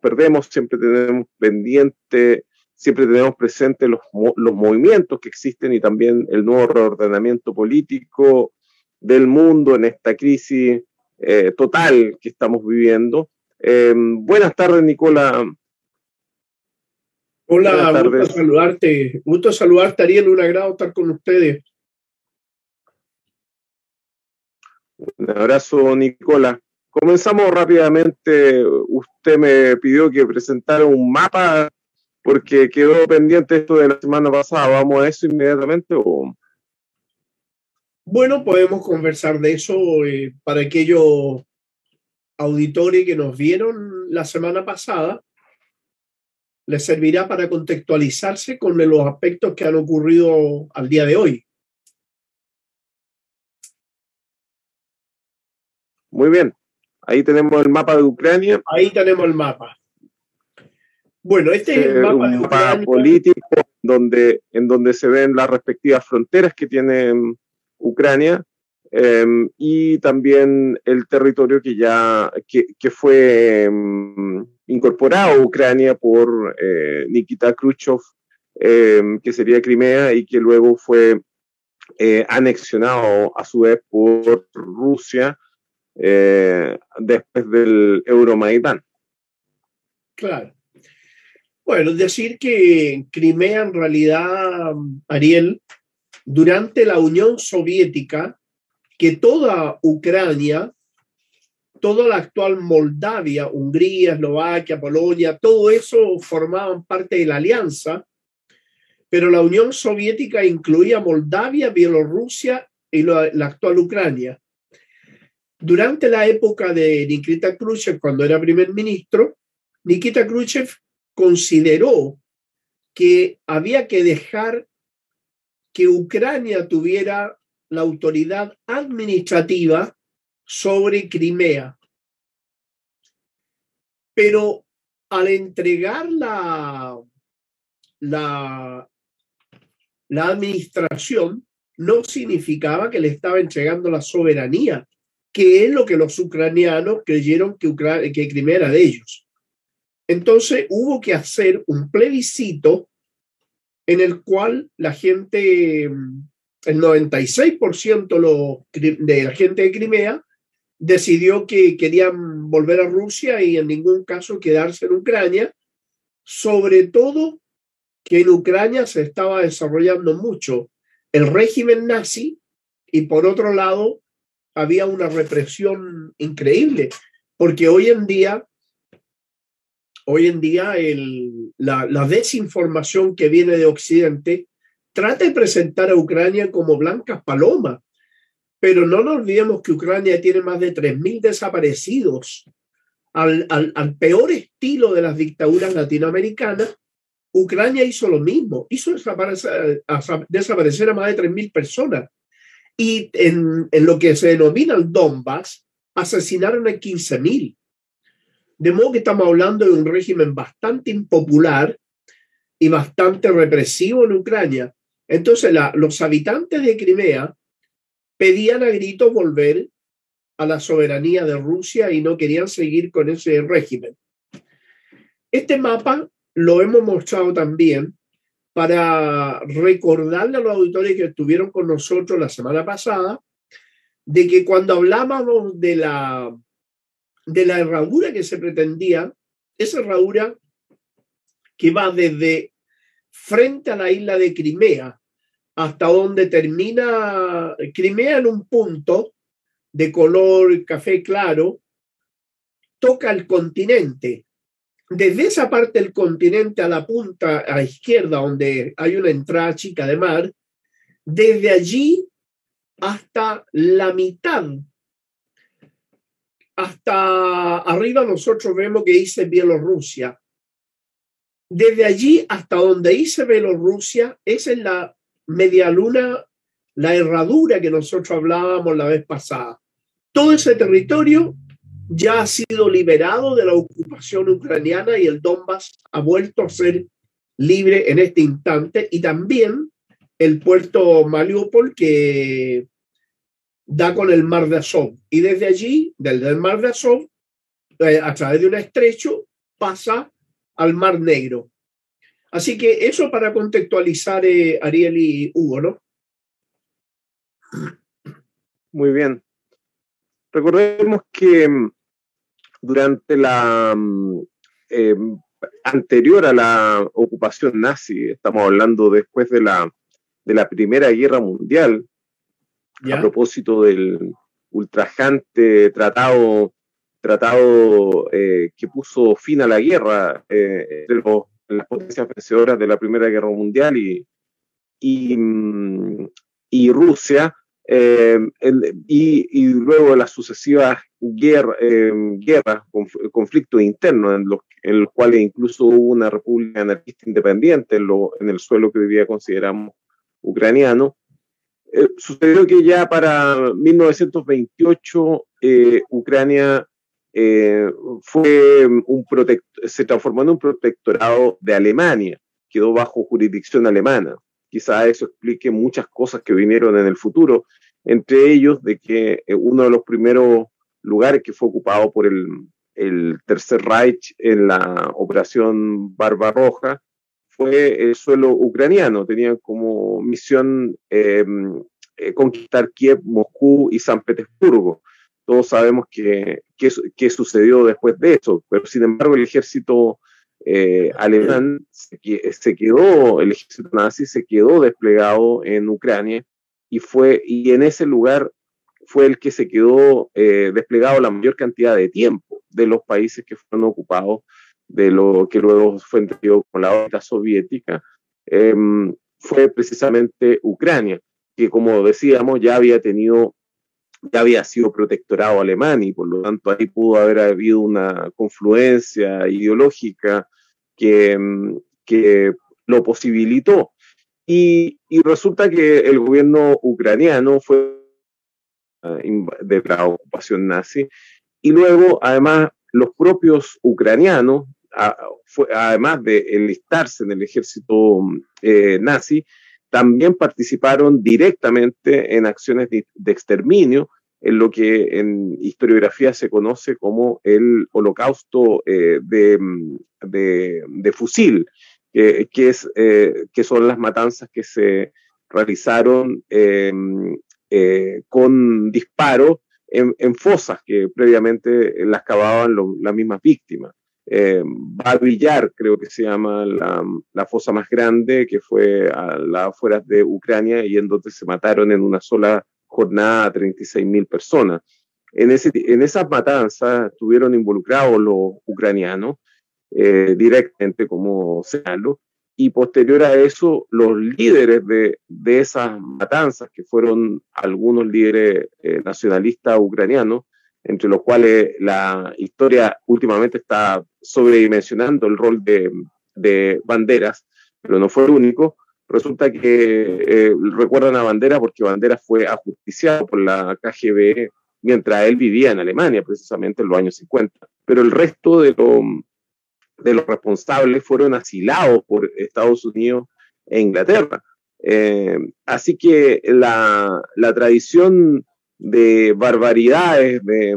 perdemos, siempre tenemos pendiente, siempre tenemos presente los, los movimientos que existen y también el nuevo reordenamiento político del mundo en esta crisis eh, total que estamos viviendo. Eh, buenas tardes, Nicola. Hola, gusto saludarte. Gusto saludarte, Ariel. Un agrado estar con ustedes. Un abrazo, Nicola. Comenzamos rápidamente. Usted me pidió que presentara un mapa porque quedó pendiente esto de la semana pasada. ¿Vamos a eso inmediatamente o...? Bueno, podemos conversar de eso eh, para aquellos auditores que nos vieron la semana pasada. Les servirá para contextualizarse con los aspectos que han ocurrido al día de hoy. Muy bien. Ahí tenemos el mapa de Ucrania. Ahí tenemos el mapa. Bueno, este es el mapa, un mapa político donde, en donde se ven las respectivas fronteras que tiene Ucrania em, y también el territorio que ya que, fue em, incorporado a Ucrania por eh, Nikita Khrushchev, em, que sería Crimea, y que luego fue eh, anexionado a su vez por Rusia eh, después del Euromaidán. Claro. Bueno, decir que Crimea en realidad, Ariel, durante la Unión Soviética, que toda Ucrania, toda la actual Moldavia, Hungría, Eslovaquia, Polonia, todo eso formaban parte de la alianza, pero la Unión Soviética incluía Moldavia, Bielorrusia y la, actual Ucrania. Durante la época de Nikita Khrushchev, cuando era primer ministro, Nikita Khrushchev consideró que había que dejar que Ucrania tuviera la autoridad administrativa sobre Crimea. Pero al entregar la, la, la administración, no significaba que le estaba entregando la soberanía, que es lo que los ucranianos creyeron que, Crimea era de ellos. Entonces hubo que hacer un plebiscito en el cual la gente, el 96% de la gente de Crimea decidió que querían volver a Rusia y en ningún caso quedarse en Ucrania, sobre todo que en Ucrania se estaba desarrollando mucho el régimen nazi y por otro lado había una represión increíble, porque hoy en día hoy en día la, desinformación que viene de Occidente trata de presentar a Ucrania como blancas palomas, pero no nos olvidemos que Ucrania tiene más de 3.000 desaparecidos. Al, al, peor estilo de las dictaduras latinoamericanas, Ucrania hizo lo mismo, hizo desaparecer desaparecer a más de 3.000 personas. Y en, lo que se denomina el Donbass, asesinaron a 15.000. De modo que estamos hablando de un régimen bastante impopular y bastante represivo en Ucrania. Entonces, los habitantes de Crimea pedían a gritos volver a la soberanía de Rusia y no querían seguir con ese régimen. Este mapa lo hemos mostrado también para recordarle a los auditores que estuvieron con nosotros la semana pasada de que cuando hablábamos de la de la herradura que se pretendía, esa herradura que va desde frente a la isla de Crimea hasta donde termina Crimea en un punto de color café claro, toca el continente. Desde esa parte del continente a la punta a la izquierda, donde hay una entrada chica de mar, desde allí hasta la mitad hasta arriba nosotros vemos que dice Bielorrusia. Desde allí hasta donde dice Bielorrusia, esa es la media luna, la herradura que nosotros hablábamos la vez pasada. Todo ese territorio ya ha sido liberado de la ocupación ucraniana y el Donbass ha vuelto a ser libre en este instante y también el puerto Mariupol que da con el mar de Azov. Y desde allí, desde el mar de Azov, eh, a través de un estrecho, pasa al Mar Negro. Así que eso para contextualizar, eh, Ariel y Hugo, ¿no? Muy bien. Recordemos que mm, durante la mm, em, anterior a la ocupación nazi, estamos hablando después de la, de la Primera Guerra Mundial, a propósito del ultrajante tratado, tratado eh, que puso fin a la guerra eh, entre las potencias vencedoras de la Primera Guerra Mundial y, y, mm, y Rusia, eh, y, luego las sucesivas guerra, eh, guerras, conflictos internos en los, en los cuales incluso hubo una república anarquista independiente en, el suelo que hoy día consideramos ucraniano. Eh, sucedió que ya para 1928 eh, Ucrania fue un se transformó en un protectorado de Alemania, quedó bajo jurisdicción alemana. Quizá eso explique muchas cosas que vinieron en el futuro, entre ellos de que eh, uno de los primeros lugares que fue ocupado por el, el Tercer Reich en la operación Barbarroja fue el suelo ucraniano. Tenían como misión em, eh, conquistar Kiev, Moscú y San Petersburgo. Todos sabemos qué que, sucedió después de eso, pero sin embargo el ejército eh, alemán se, se, quedó, el ejército nazi se quedó desplegado en Ucrania y fue y en ese lugar fue el que se quedó eh, desplegado la mayor cantidad de tiempo de los países que fueron ocupados de lo que luego fue entendido con la órbita soviética, em, fue precisamente Ucrania, que como decíamos ya había tenido, ya había sido protectorado alemán y por lo tanto ahí pudo haber habido una confluencia ideológica que, em, que lo posibilitó. Y, resulta que el gobierno ucraniano fue ah, de la ocupación nazi y luego además los propios ucranianos, además de enlistarse en el ejército eh, nazi, también participaron directamente en acciones de, exterminio, en lo que en historiografía se conoce como el holocausto eh, de, de, fusil, que, es, eh, que son las matanzas que se realizaron eh, con disparo en, fosas que previamente las cavaban las mismas víctimas. Eh, Babillar, creo que se llama la, fosa más grande, que fue a las afueras de Ucrania y en donde se mataron en una sola jornada a 36 mil personas. En, ese, en esas matanzas estuvieron involucrados los ucranianos eh, directamente, como señalo, y posterior a eso, los líderes de, de esas matanzas, que fueron algunos líderes eh, nacionalistas ucranianos, entre los cuales la historia últimamente está sobredimensionando el rol de, de Banderas, pero no fue el único. Resulta que eh, recuerdan a Banderas porque Banderas fue ajusticiado por la KGB mientras él vivía en Alemania, precisamente en los años 50. Pero el resto de, lo, de los responsables fueron asilados por Estados Unidos e Inglaterra. Eh, así que la, tradición de barbaridades, de,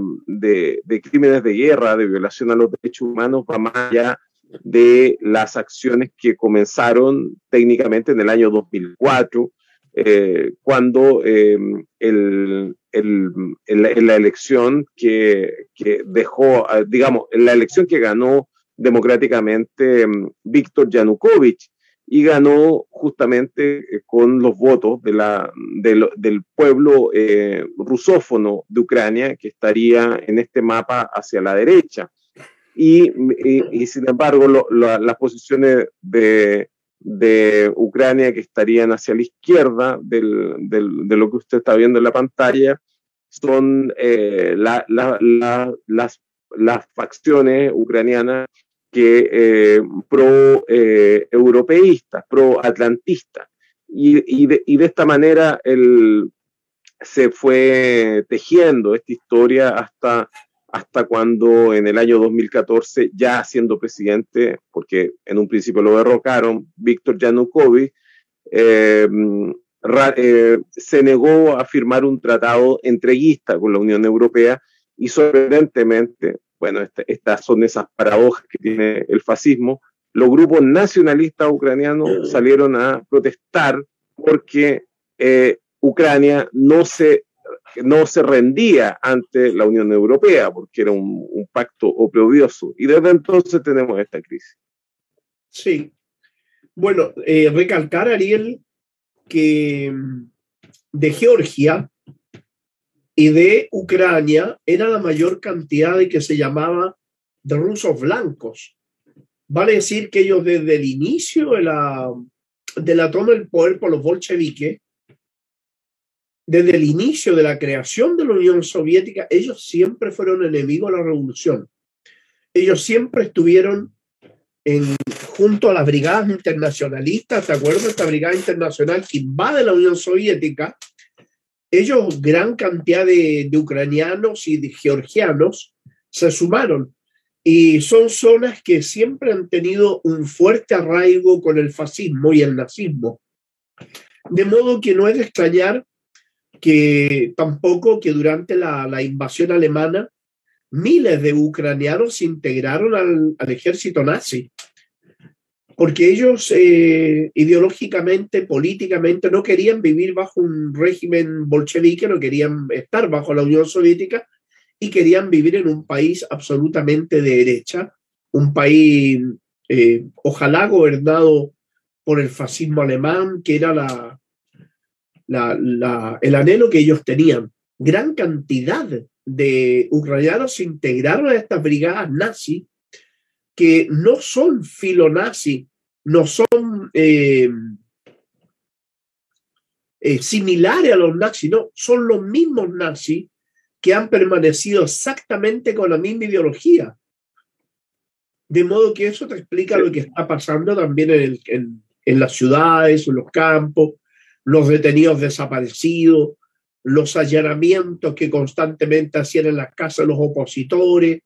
de, crímenes de guerra, de violación a los derechos humanos va más allá de las acciones que comenzaron técnicamente en el año 2004, eh, cuando eh, el, el, la elección que, que dejó, digamos, la elección que ganó democráticamente mm, Víctor Yanukovych y ganó justamente eh, con los votos de la, del pueblo eh, rusófono de Ucrania que estaría en este mapa hacia la derecha. Y, sin embargo, las posiciones de, de, Ucrania que estarían hacia la izquierda del, del, de lo que usted está viendo en la pantalla son eh, la, las, las facciones ucranianas que eh, pro-europeístas, eh, pro-atlantistas. Y, y, de, y, de, esta manera el, se fue tejiendo esta historia hasta, hasta cuando en el año 2014, ya siendo presidente, porque en un principio lo derrocaron, Víctor Yanukovych, eh, eh, se negó a firmar un tratado entreguista con la Unión Europea y sorprendentemente bueno, este, estas son esas paradojas que tiene el fascismo, los grupos nacionalistas ucranianos salieron a protestar porque eh, Ucrania no se, no se rendía ante la Unión Europea, porque era un, pacto oprobioso. Y desde entonces tenemos esta crisis. Sí. Bueno, eh, recalcar, Ariel, que mm, de Georgia y de Ucrania era la mayor cantidad de que se llamaba de rusos blancos. Vale decir que ellos desde el inicio de la, de la toma del poder por los bolcheviques, desde el inicio de la creación de la Unión Soviética, ellos siempre fueron enemigos de la revolución. Ellos siempre estuvieron en, junto a las brigadas internacionalistas, ¿te acuerdas? Esta brigada internacional que invade la Unión Soviética, ellos, gran cantidad de, ucranianos y de georgianos, se sumaron. Y son zonas que siempre han tenido un fuerte arraigo con el fascismo y el nazismo. De modo que no es de extrañar que tampoco que durante la, invasión alemana miles de ucranianos se integraron al ejército nazi porque ellos eh, ideológicamente, políticamente, no querían vivir bajo un régimen bolchevique, no querían estar bajo la Unión Soviética y querían vivir en un país absolutamente de derecha, un país eh, ojalá gobernado por el fascismo alemán, que era la, el anhelo que ellos tenían. Gran cantidad de ucranianos se integraron a estas brigadas nazis que no son filonazis, no son eh, eh, similares a los nazis, no, son los mismos nazis que han permanecido exactamente con la misma ideología. De modo que eso te explica lo que está pasando también en, en, en las ciudades, en los campos, los detenidos desaparecidos, los allanamientos que constantemente hacían en las casas los opositores.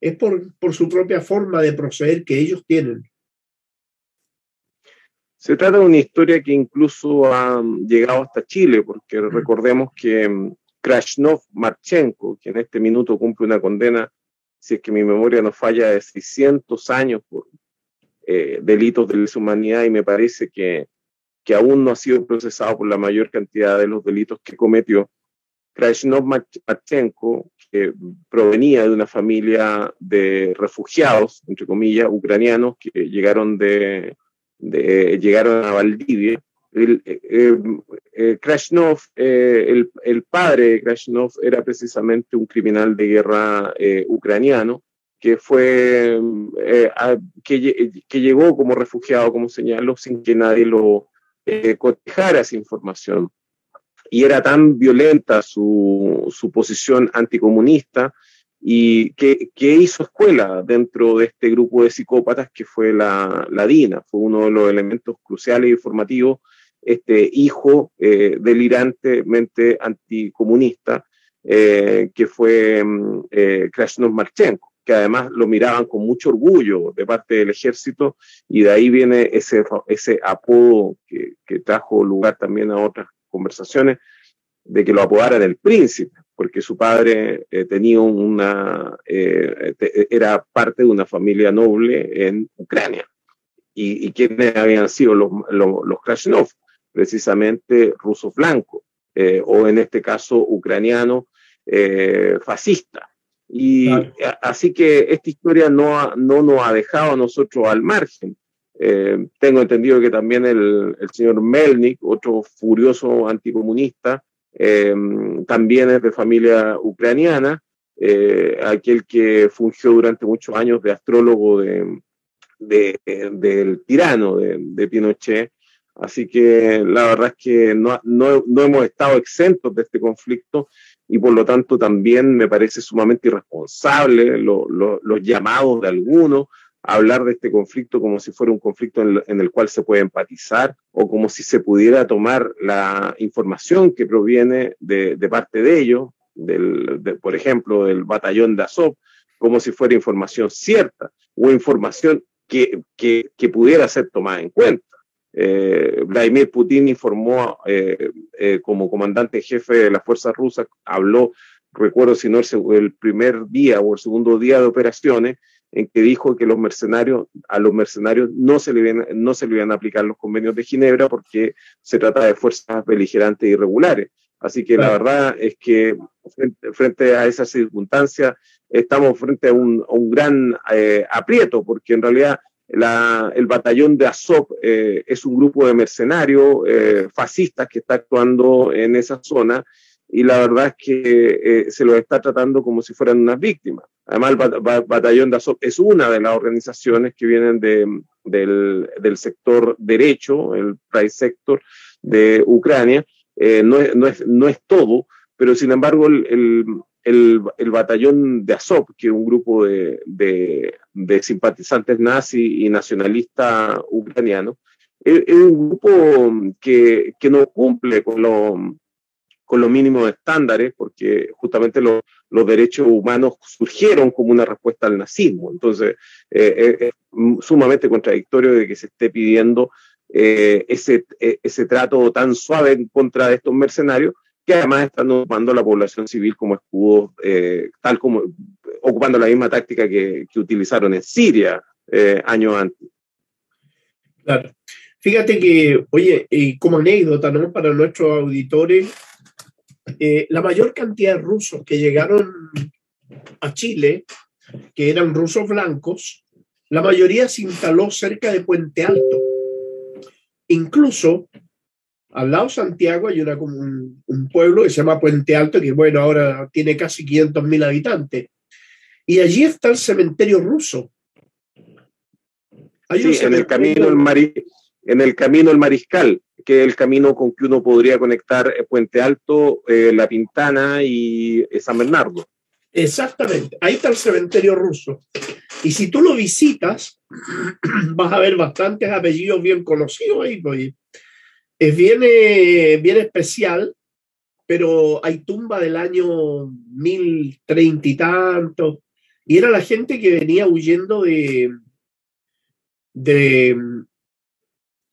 Es por, por su propia forma de proceder que ellos tienen. Se trata de una historia que incluso ha llegado hasta Chile, porque recordemos que mm, Krasnov Marchenko, que en este minuto cumple una condena, si es que mi memoria no falla, de 600 años por eh, delitos de lesa humanidad, y me parece que, que aún no ha sido procesado por la mayor cantidad de los delitos que cometió. Krasnov Marchenko, que provenía de una familia de refugiados, entre comillas, ucranianos, que llegaron de llegaron a Valdivia. El, eh, eh, eh Krasnov, el, padre de Krasnov era precisamente un criminal de guerra ucraniano que fue que, llegó como refugiado, como señaló, sin que nadie lo cotejara esa información. Y era tan violenta su, su posición anticomunista y que, hizo escuela dentro de este grupo de psicópatas que fue la, la DINA, fue uno de los elementos cruciales y formativos, este hijo eh, delirantemente anticomunista, eh, que fue mm, eh, Krasnov Marchenko, que además lo miraban con mucho orgullo de parte del ejército, y de ahí viene ese, ese apodo que, que trajo lugar también a otras conversaciones, de que lo apodaran el príncipe, porque su padre eh, tenía una, eh, era parte de una familia noble en Ucrania. ¿Y, y quiénes habían sido los, los, Krasnov? Precisamente rusos blancos, eh, o en este caso ucraniano fascista. Y así que esta historia no, no nos ha dejado a nosotros al margen. tengo entendido que también el, el señor Melnik, otro furioso anticomunista, eh, también es de familia ucraniana, eh, aquel que fungió durante muchos años de astrólogo de, del tirano de, Pinochet. Así que la verdad es que no, no, no, hemos estado exentos de este conflicto y por lo tanto también me parece sumamente irresponsable los llamados de algunos hablar de este conflicto como si fuera un conflicto en, el cual se puede empatizar o como si se pudiera tomar la información que proviene de, parte de ellos, del, por ejemplo, del batallón de Azov, como si fuera información cierta o información que, que, que pudiera ser tomada en cuenta. Eh, Vladimir Putin informó eh, eh, como comandante jefe de las fuerzas rusas, habló recuerdo si no el, primer día o el segundo día de operaciones, en que dijo que los mercenarios, a los mercenarios no se, le iban, no se le iban a aplicar los convenios de Ginebra porque se trata de fuerzas beligerantes irregulares. Así que la verdad es que frente, a esa circunstancia estamos frente a un, gran eh, aprieto, porque en realidad el batallón de Azov eh, es un grupo de mercenarios eh, fascistas que está actuando en esa zona y la verdad es que se los está tratando como si fueran unas víctimas. Además, el batallón de Azov es una de las organizaciones que vienen del, del sector derecho, el private sector de Ucrania, eh, no, es, no, es, no, es, todo, pero sin embargo el, el, el, batallón de Azov, que es un grupo de, de, de simpatizantes nazis y nacionalistas ucranianos, es, un grupo que, que no cumple con los con los mínimos estándares, porque justamente los derechos humanos surgieron como una respuesta al nazismo. Entonces, eh, es sumamente contradictorio de que se esté pidiendo eh, ese, eh, ese trato tan suave en contra de estos mercenarios, que además están ocupando la población civil como escudo, eh, tal como ocupando la misma táctica que, que utilizaron en Siria años antes. Claro. Fíjate que, oye, como anécdota, ¿no? Para nuestros auditores, la mayor cantidad de rusos que llegaron a Chile, que eran rusos blancos, la mayoría se instaló cerca de Puente Alto Incluso al lado de Santiago hay una, un, un, pueblo que se llama Puente Alto, que bueno, ahora tiene casi 500 mil habitantes. Y allí está el cementerio ruso. sí, en el camino el en el camino el Mariscal, que es el camino con que uno podría conectar eh, Puente Alto, eh, La Pintana y eh, San Bernardo. Exactamente, ahí está el cementerio ruso. Y si tú lo visitas, vas a ver bastantes apellidos bien conocidos ahí. Pues. Es bien, bien especial, pero hay tumba del año 1030 y tanto. Y era la gente que venía huyendo de, de,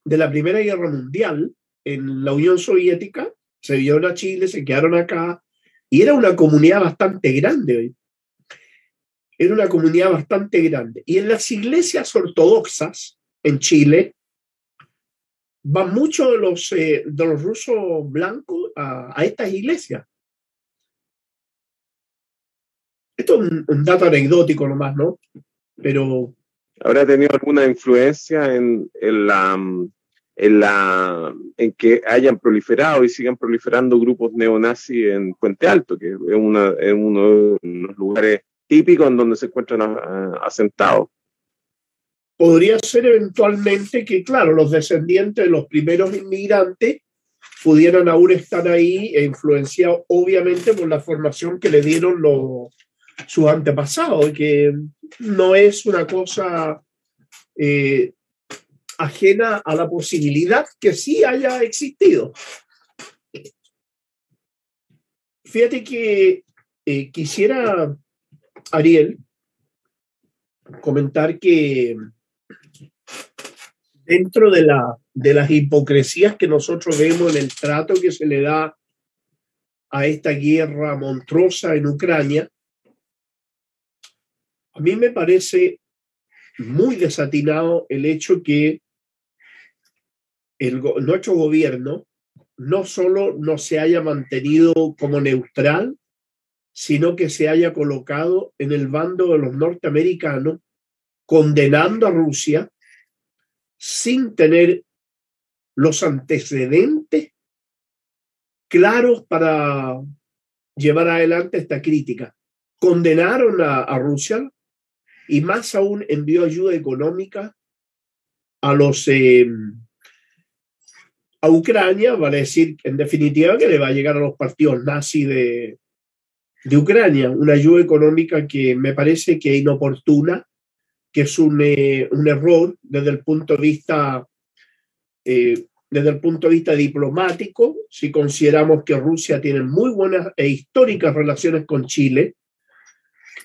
de la Primera Guerra Mundial en la Unión Soviética. Se vieron a Chile, se quedaron acá. Y era una comunidad bastante grande era una comunidad bastante grande. Y en las iglesias ortodoxas en Chile van muchos de los, eh, de los rusos blancos a, estas iglesias. Esto es un, dato anecdótico nomás, ¿no? Pero... ¿Habrá tenido alguna influencia en, en, la, en, la, en que hayan proliferado y sigan proliferando grupos neonazis en Puente Alto, que es, una, es uno de los lugares típico en donde se encuentran asentados. Podría ser eventualmente que, claro, los descendientes de los primeros inmigrantes pudieran aún estar ahí e influenciados obviamente por la formación que le dieron los, sus antepasados, que no es una cosa eh, ajena a la posibilidad que sí haya existido. Fíjate que eh, quisiera Ariel, comentar que dentro de, la, de las hipocresías que nosotros vemos en el trato que se le da a esta guerra monstruosa en Ucrania, a mí me parece muy desatinado el hecho que el, nuestro gobierno no solo no se haya mantenido como neutral, sino que se haya colocado en el bando de los norteamericanos, condenando a Rusia sin tener los antecedentes claros para llevar adelante esta crítica. Condenaron a, Rusia y más aún envió ayuda económica a los eh, a Ucrania, vale decir en definitiva que le va a llegar a los partidos nazis de, de Ucrania, una ayuda económica que me parece que es inoportuna, que es un, eh, un error desde el punto de vista eh, desde el punto de vista diplomático, si consideramos que Rusia tiene muy buenas e históricas relaciones con Chile,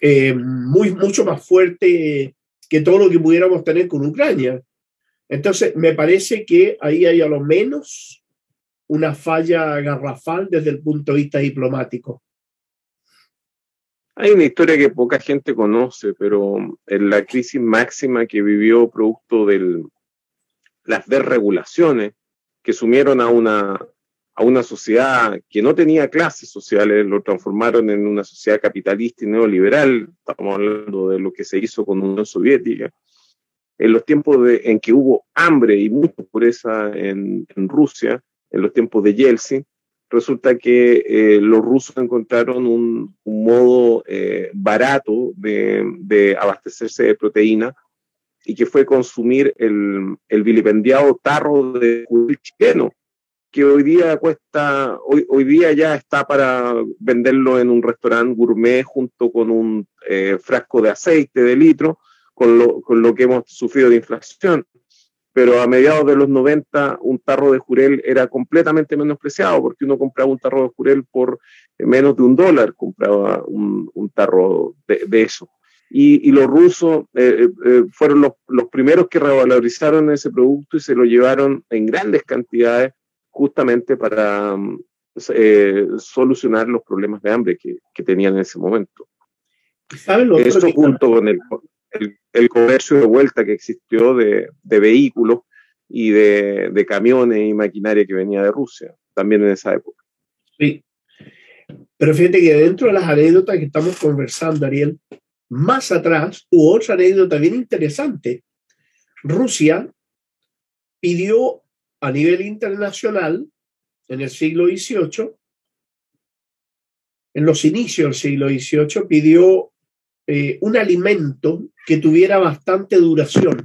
eh, muy, mucho más fuerte que todo lo que pudiéramos tener con Ucrania. Entonces, me parece que ahí hay a lo menos una falla garrafal desde el punto de vista diplomático. Hay una historia que poca gente conoce, pero en la crisis máxima que vivió producto de las desregulaciones que sumieron a una, a una sociedad que no tenía clases sociales, lo transformaron en una sociedad capitalista y neoliberal, estamos hablando de lo que se hizo con la Unión Soviética, en los tiempos de, en que hubo hambre y mucha pobreza en, Rusia, en los tiempos de Yeltsin, resulta que eh, los rusos encontraron un, modo eh, barato de, abastecerse de proteína y que fue consumir el, el vilipendiado tarro de judío chileno, que hoy día cuesta, hoy, hoy día ya está para venderlo en un restaurante gourmet junto con un eh, frasco de aceite de litro, con lo, con lo que hemos sufrido de inflación pero a mediados de los 90 un tarro de jurel era completamente menospreciado porque uno compraba un tarro de jurel por menos de un dólar, compraba un, tarro de, eso. Y, los rusos eh, eh, eh, fueron los, los, primeros que revalorizaron ese producto y se lo llevaron en grandes cantidades justamente para solucionar los problemas de hambre que, que tenían en ese momento. Eso junto con el, el, comercio de vuelta que existió de, vehículos y de, camiones y maquinaria que venía de Rusia, también en esa época. Sí. Pero fíjate que dentro de las anécdotas que estamos conversando, Ariel, más atrás hubo otra anécdota bien interesante. Rusia pidió a nivel internacional en el siglo XVIII, en los inicios del siglo XVIII, pidió eh, un alimento que tuviera bastante duración.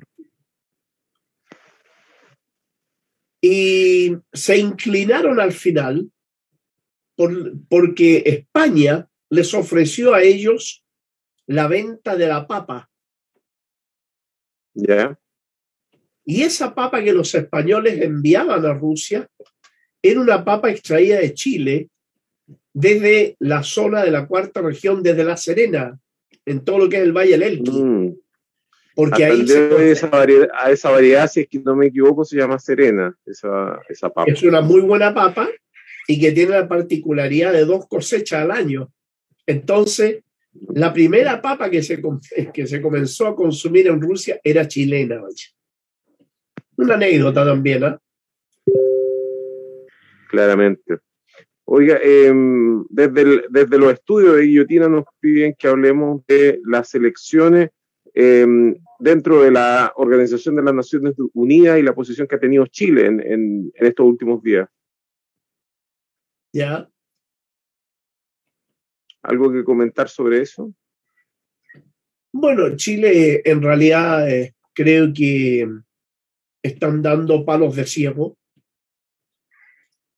Y se inclinaron al final por, porque España les ofreció a ellos la venta de la papa. Y esa papa que los españoles enviaban a Rusia era una papa extraída de Chile desde la zona de la cuarta región, desde La Serena, en todo lo que es el Valle del Elqui. Mm. Porque ahí se esa variedad, a esa variedad, si es que no me equivoco, se llama Serena, esa, esa papa. Es una muy buena papa y que tiene la particularidad de dos cosechas al año. Entonces, la primera papa que se, que se comenzó a consumir en Rusia era chilena. Una anécdota también, ¿ah? Claramente. Oiga, em, desde, desde los estudios de guillotina nos piden que hablemos de las elecciones em, dentro de la Organización de las Naciones Unidas y la posición que ha tenido Chile en, en, estos últimos días. Ya. ¿Algo que comentar sobre eso? Bueno, Chile en realidad eh, creo que están dando palos de ciego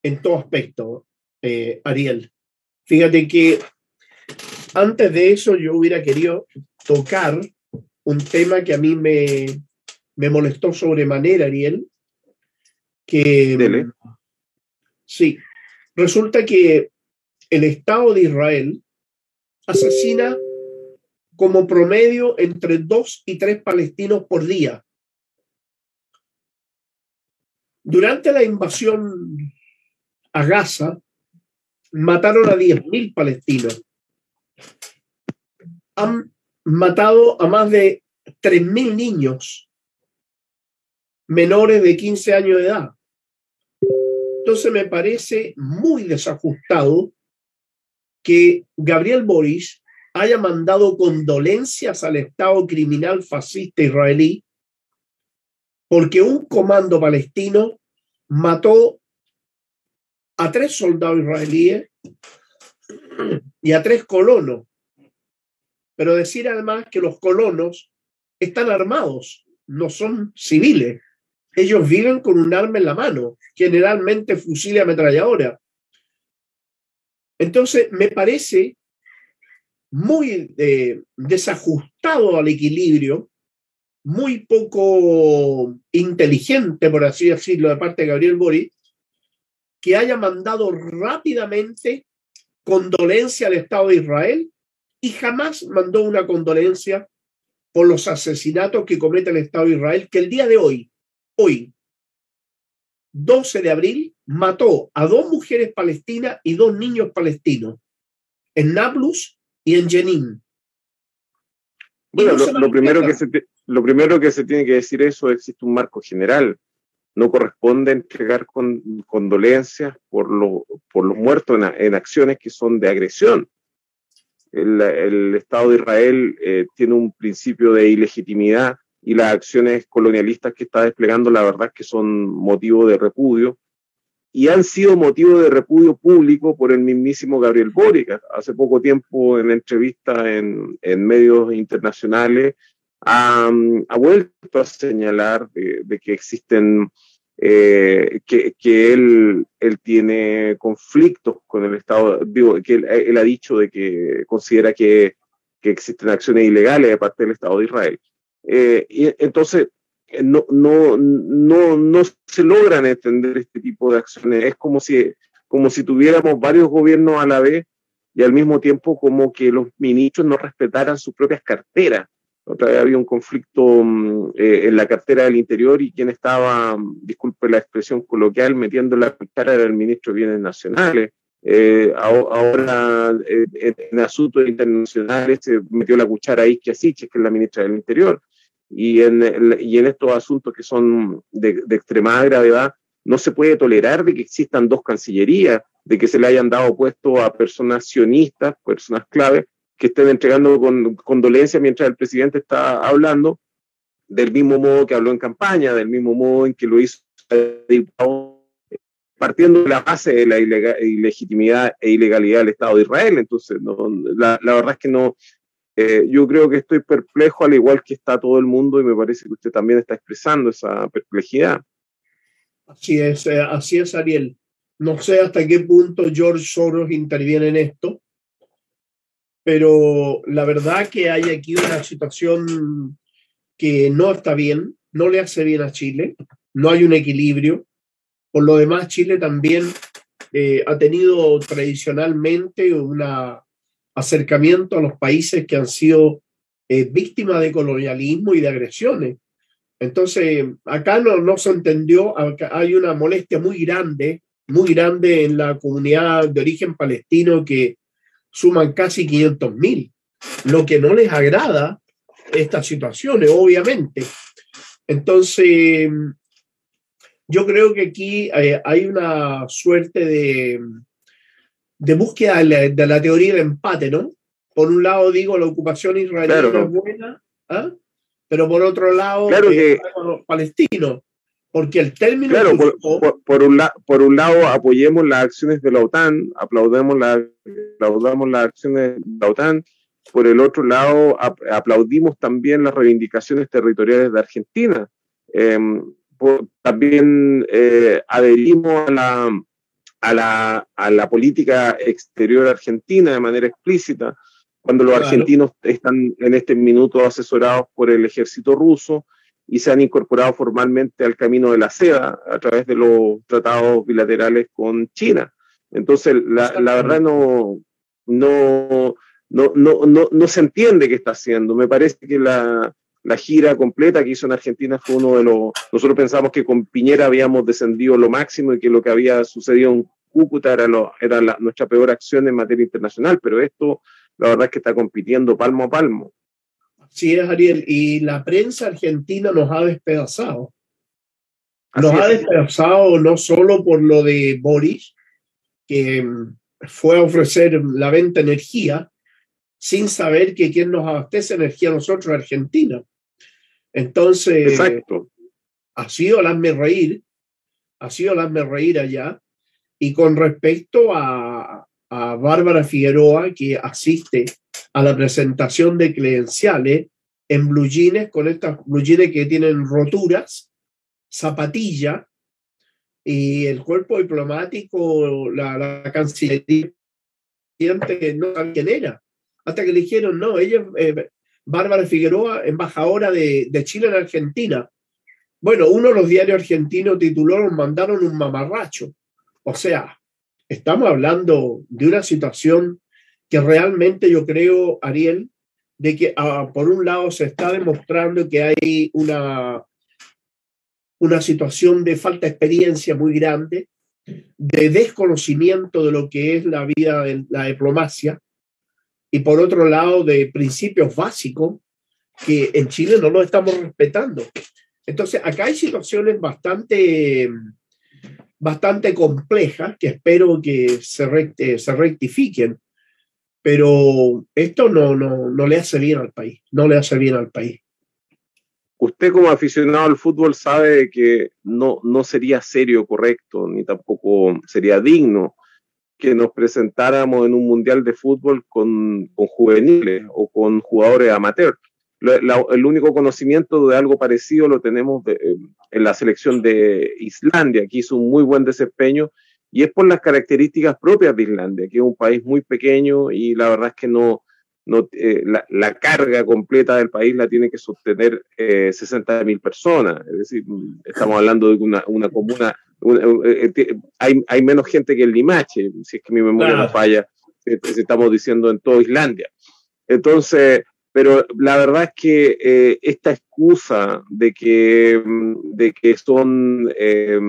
en todo aspecto. Eh, Ariel. Fíjate que antes de eso yo hubiera querido tocar un tema que a mí me, me molestó sobremanera, Ariel, que sí, resulta que el Estado de Israel asesina como promedio entre dos y tres palestinos por día. Durante la invasión a Gaza, mataron a 10.000 palestinos. Han matado a más de 3.000 niños menores de 15 años de edad. Entonces me parece muy desajustado que Gabriel Boris haya mandado condolencias al Estado criminal fascista israelí porque un comando palestino mató a tres soldados israelíes y a tres colonos. Pero decir además que los colonos están armados, no son civiles. Ellos viven con un arma en la mano, generalmente fusil y ametralladora. Entonces, me parece muy eh, desajustado al equilibrio, muy poco inteligente, por así decirlo, de parte de Gabriel Boris, que haya mandado rápidamente condolencia al Estado de Israel y jamás mandó una condolencia por los asesinatos que comete el Estado de Israel, que el día de hoy, hoy, 12 de abril, mató a dos mujeres palestinas y dos niños palestinos en Nablus y en Jenin. Bueno, lo, primero que se lo primero que se tiene que decir eso, existe un marco general. No corresponde entregar condolencias por, los muertos en, acciones que son de agresión. El, Estado de Israel eh, tiene un principio de ilegitimidad y las acciones colonialistas que está desplegando, la verdad, que son motivo de repudio y han sido motivo de repudio público por el mismísimo Gabriel Boric. Hace poco tiempo, en entrevista en, en medios internacionales, ha, ha, vuelto a señalar de, que existen, eh, que, que él, él, tiene conflictos con el Estado, digo, que él, ha dicho de que considera que, que, existen acciones ilegales de parte del Estado de Israel. Eh, y entonces, eh, no, no, no, no se logran entender este tipo de acciones. Es como si, como si tuviéramos varios gobiernos a la vez y al mismo tiempo como que los ministros no respetaran sus propias carteras. Otra vez había un conflicto mm, eh, en la cartera del interior y quien estaba, mm, disculpe la expresión coloquial, metiendo la cuchara era el ministro de Bienes Nacionales. Eh, ahora en, asuntos internacionales se metió la cuchara ahí que así, que es la ministra del Interior y en, y en estos asuntos que son de, de, extremada gravedad, no se puede tolerar de que existan dos cancillerías, de que se le hayan dado puesto a personas sionistas, personas clave, que estén entregando con, condolencias mientras el presidente está hablando, del mismo modo que habló en campaña, del mismo modo en que lo hizo partiendo de la base de la ilegitimidad e ilegalidad del Estado de Israel. Entonces, no, la, la, verdad es que no, eh, yo creo que estoy perplejo al igual que está todo el mundo y me parece que usted también está expresando esa perplejidad. Así es, eh, así es, Ariel. No sé hasta qué punto George Soros interviene en esto, pero la verdad que hay aquí una situación que no está bien, no le hace bien a Chile, no hay un equilibrio. Por lo demás, Chile también eh, ha tenido tradicionalmente una acercamiento a los países que han sido eh, víctimas de colonialismo y de agresiones. Entonces, acá no, no se entendió, hay una molestia muy grande, muy grande en la comunidad de origen palestino que suman casi 500 mil, lo que no les agrada estas situaciones, obviamente. Entonces, yo creo que aquí eh, hay una suerte de, de búsqueda de la, teoría del empate, ¿no? Por un lado digo la ocupación israelí es buena, ¿ah? pero por otro lado claro que, los palestinos, porque el término... Claro, por, un por un lado apoyemos las acciones de la OTAN, aplaudemos, la, aplaudamos las acciones de la OTAN, por el otro lado aplaudimos también las reivindicaciones territoriales de Argentina. Em, también eh, adherimos a la a la, a la política exterior argentina de manera explícita, cuando los argentinos están en este minuto asesorados por el ejército ruso y se han incorporado formalmente al camino de la seda a través de los tratados bilaterales con China. Entonces, la, la verdad no, no, no, no, no, no se entiende qué está haciendo. Me parece que la, la gira completa que hizo en Argentina fue uno de los... Nosotros pensamos que con Piñera habíamos descendido lo máximo y que lo que había sucedido en Cúcuta era, lo, era nuestra peor acción en materia internacional, pero esto la verdad es que está compitiendo palmo a palmo. Sí es, Ariel, y la prensa argentina nos ha despedazado. Nos ha despedazado no solo por lo de Boris, que mm, fue a ofrecer la venta de energía, sin saber que quien nos abastece energía a nosotros es Argentina. Entonces, Exacto. ha sido el hazme reír, ha sido el hazme reír allá. Y con respecto a, a Bárbara Figueroa, que asiste a la presentación de credenciales en blue jeans, con estas blue jeans que tienen roturas, zapatilla, y el cuerpo diplomático, la, cancillería, no sabía quién era. Hasta que le dijeron, no, ella eh, Bárbara Figueroa, embajadora de, Chile en Argentina. Bueno, uno de los diarios argentinos tituló, mandaron un mamarracho. O sea, estamos hablando de una situación que realmente yo creo, Ariel, de que ah, por un lado se está demostrando que hay una, una situación de falta de experiencia muy grande, de desconocimiento de lo que es la vida de la diplomacia, y por otro lado de principios básicos que en Chile no lo estamos respetando. Entonces, acá hay situaciones bastante, bastante complejas que espero que se, se rectifiquen, pero esto no, no, no le hace bien al país, no le hace bien al país. Usted como aficionado al fútbol sabe que no, no sería serio, correcto, ni tampoco sería digno que nos presentáramos en un mundial de fútbol con, con juveniles o con jugadores amateurs el único conocimiento de algo parecido lo tenemos eh, en la selección de Islandia, que hizo un muy buen desempeño y es por las características propias de Islandia, que es un país muy pequeño y la verdad es que no, no eh, la, carga completa del país la tiene que sostener eh, 60.000 personas. Es decir, estamos hablando de una, una comuna, eh, hay, hay, menos gente que el Limache, si es que mi memoria no falla, estamos diciendo en toda Islandia. Entonces, pero la verdad es que eh, esta excusa de que, mm, de que son eh,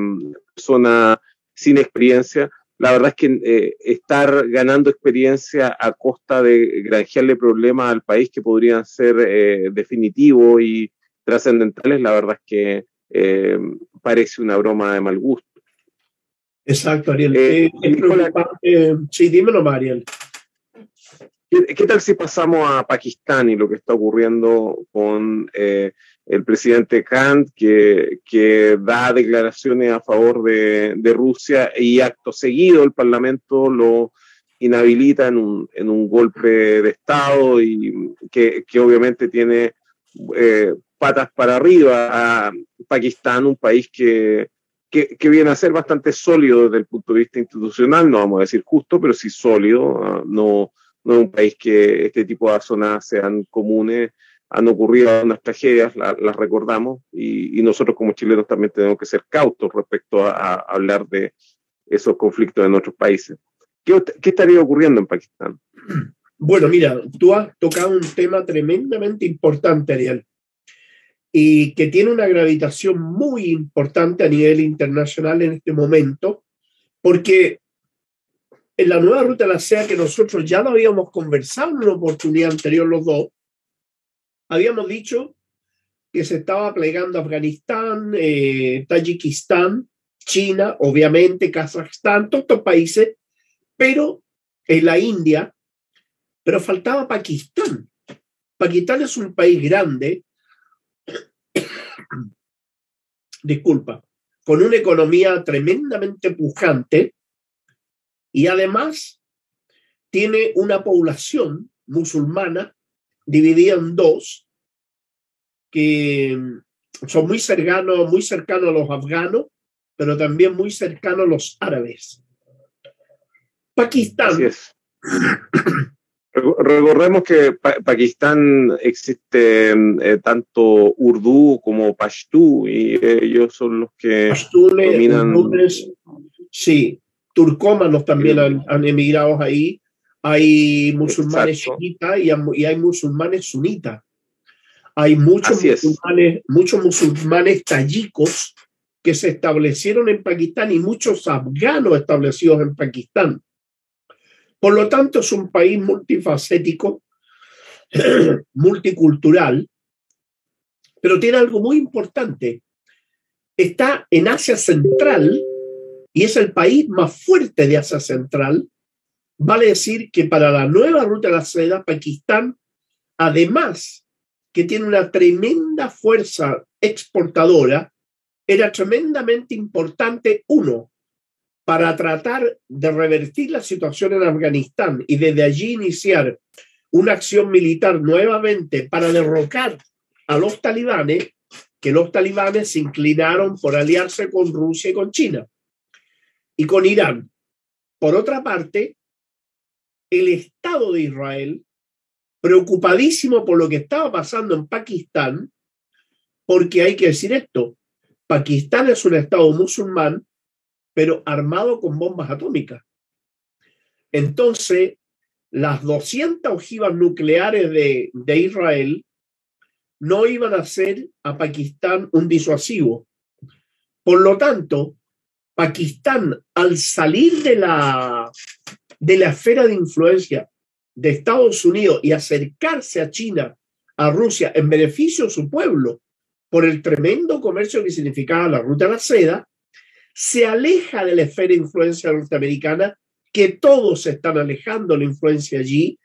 personas sin experiencia, la verdad es que eh, estar ganando experiencia a costa de granjearle problemas al país que podrían ser definitivos y trascendentales, la verdad es que parece una broma de mal gusto. Exacto, Ariel. sí, dímelo, Mariel. ¿Qué, tal si pasamos a Pakistán y lo que está ocurriendo con eh, el presidente Khan, que, que, da declaraciones a favor de, de, Rusia y acto seguido el Parlamento lo inhabilita en un, en un golpe de Estado y que, que obviamente tiene eh, patas para arriba a Pakistán, un país que, que, que, viene a ser bastante sólido desde el punto de vista institucional, no vamos a decir justo, pero sí sólido, ah, no no es un país que este tipo de zonas sean comunes, han ocurrido unas tragedias, las recordamos, y, nosotros como chilenos también tenemos que ser cautos respecto a, hablar de esos conflictos en otros países. ¿Qué, ¿Qué, estaría ocurriendo en Pakistán? Bueno, mira, tú has tocado un tema tremendamente importante, Ariel, y que tiene una gravitación muy importante a nivel internacional en este momento, porque en la nueva ruta de la SEA que nosotros ya lo habíamos conversado en una oportunidad anterior los dos, habíamos dicho que se estaba plegando Afganistán, eh, Tayikistán, China, obviamente, Kazajstán, todos estos países, pero en la India, pero faltaba Pakistán. Pakistán es un país grande, disculpa, con una economía tremendamente pujante, y además tiene una población musulmana dividida en dos, que son muy cercanos, muy cercanos a los afganos, pero también muy cercanos a los árabes. Pakistán. es. Recordemos que Pakistán existe eh, tanto Urdu como Pashtú y ellos son los que dominan. sí, turcómanos también han, emigrado ahí, hay musulmanes chiitas y, hay musulmanes sunitas. Hay muchos musulmanes, muchos musulmanes tayicos que se establecieron en Pakistán y muchos afganos establecidos en Pakistán. Por lo tanto, es un país multifacético, multicultural, pero tiene algo muy importante. Está en Asia Central, y es el país más fuerte de Asia Central, vale decir que para la nueva ruta de la seda, Pakistán, además que tiene una tremenda fuerza exportadora, era tremendamente importante, uno, para tratar de revertir la situación en Afganistán y desde allí iniciar una acción militar nuevamente para derrocar a los talibanes, que los talibanes se inclinaron por aliarse con Rusia y con China y con Irán. Por otra parte, el Estado de Israel, preocupadísimo por lo que estaba pasando en Pakistán, porque hay que decir esto, Pakistán es un Estado musulmán, pero armado con bombas atómicas. Entonces, las 200 ojivas nucleares de, de Israel no iban a hacer a Pakistán un disuasivo. Por lo tanto, Pakistán, al salir de la, de la esfera de influencia de Estados Unidos y acercarse a China, a Rusia, en beneficio de su pueblo, por el tremendo comercio que significaba la ruta de la seda, se aleja de la esfera de influencia norteamericana, que todos están alejando la influencia allí,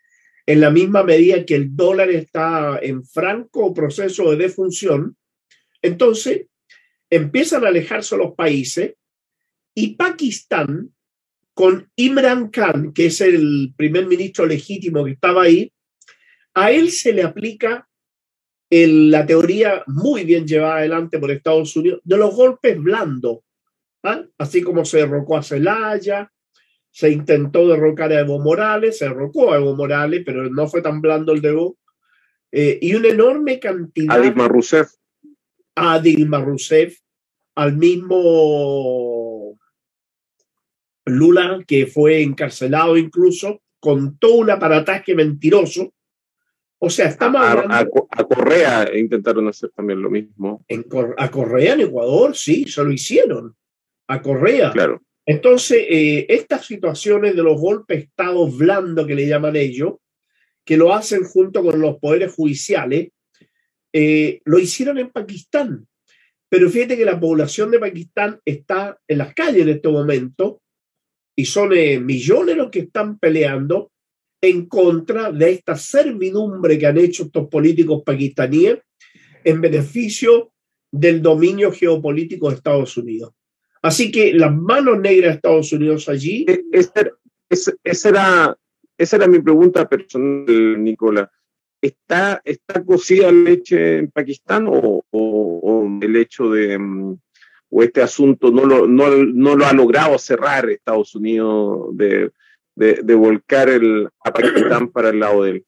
en la misma medida que el dólar está en franco proceso de defunción. Entonces, empiezan a alejarse los países y Pakistán, con Imran Khan, que es el primer ministro legítimo que estaba ahí, a él se le aplica la teoría muy bien llevada adelante por Estados Unidos de los golpes blandos, ¿ah? así como se derrocó a Zelaya, se intentó derrocar a Evo Morales, se derrocó a Evo Morales, pero no fue tan blando el de Evo, eh, y una enorme cantidad... A Dilma Rousseff. A Dilma Rousseff, al mismo Lula, que fue encarcelado incluso, con todo un aparataje mentiroso, o sea, estamos a, hablando... a, Correa intentaron hacer también lo mismo. En, a Correa en Ecuador, sí, se lo hicieron. A Correa. Claro. Entonces, eh, estas situaciones de los golpes estados blandos que le llaman ellos, que lo hacen junto con los poderes judiciales, eh, lo hicieron en Pakistán. Pero fíjate que la población de Pakistán está en las calles en este momento y son eh, millones los que están peleando en contra de esta servidumbre que han hecho estos políticos pakistaníes en beneficio del dominio geopolítico de Estados Unidos. Así que las manos negras de Estados Unidos allí. E, esa, era, esa era mi pregunta personal, Nicola. ¿Está, está cocida la leche en Pakistán o, el hecho de, mm, o este asunto no lo, no, no lo ha logrado cerrar Estados Unidos de, de, volcar el, a Pakistán para el lado de él?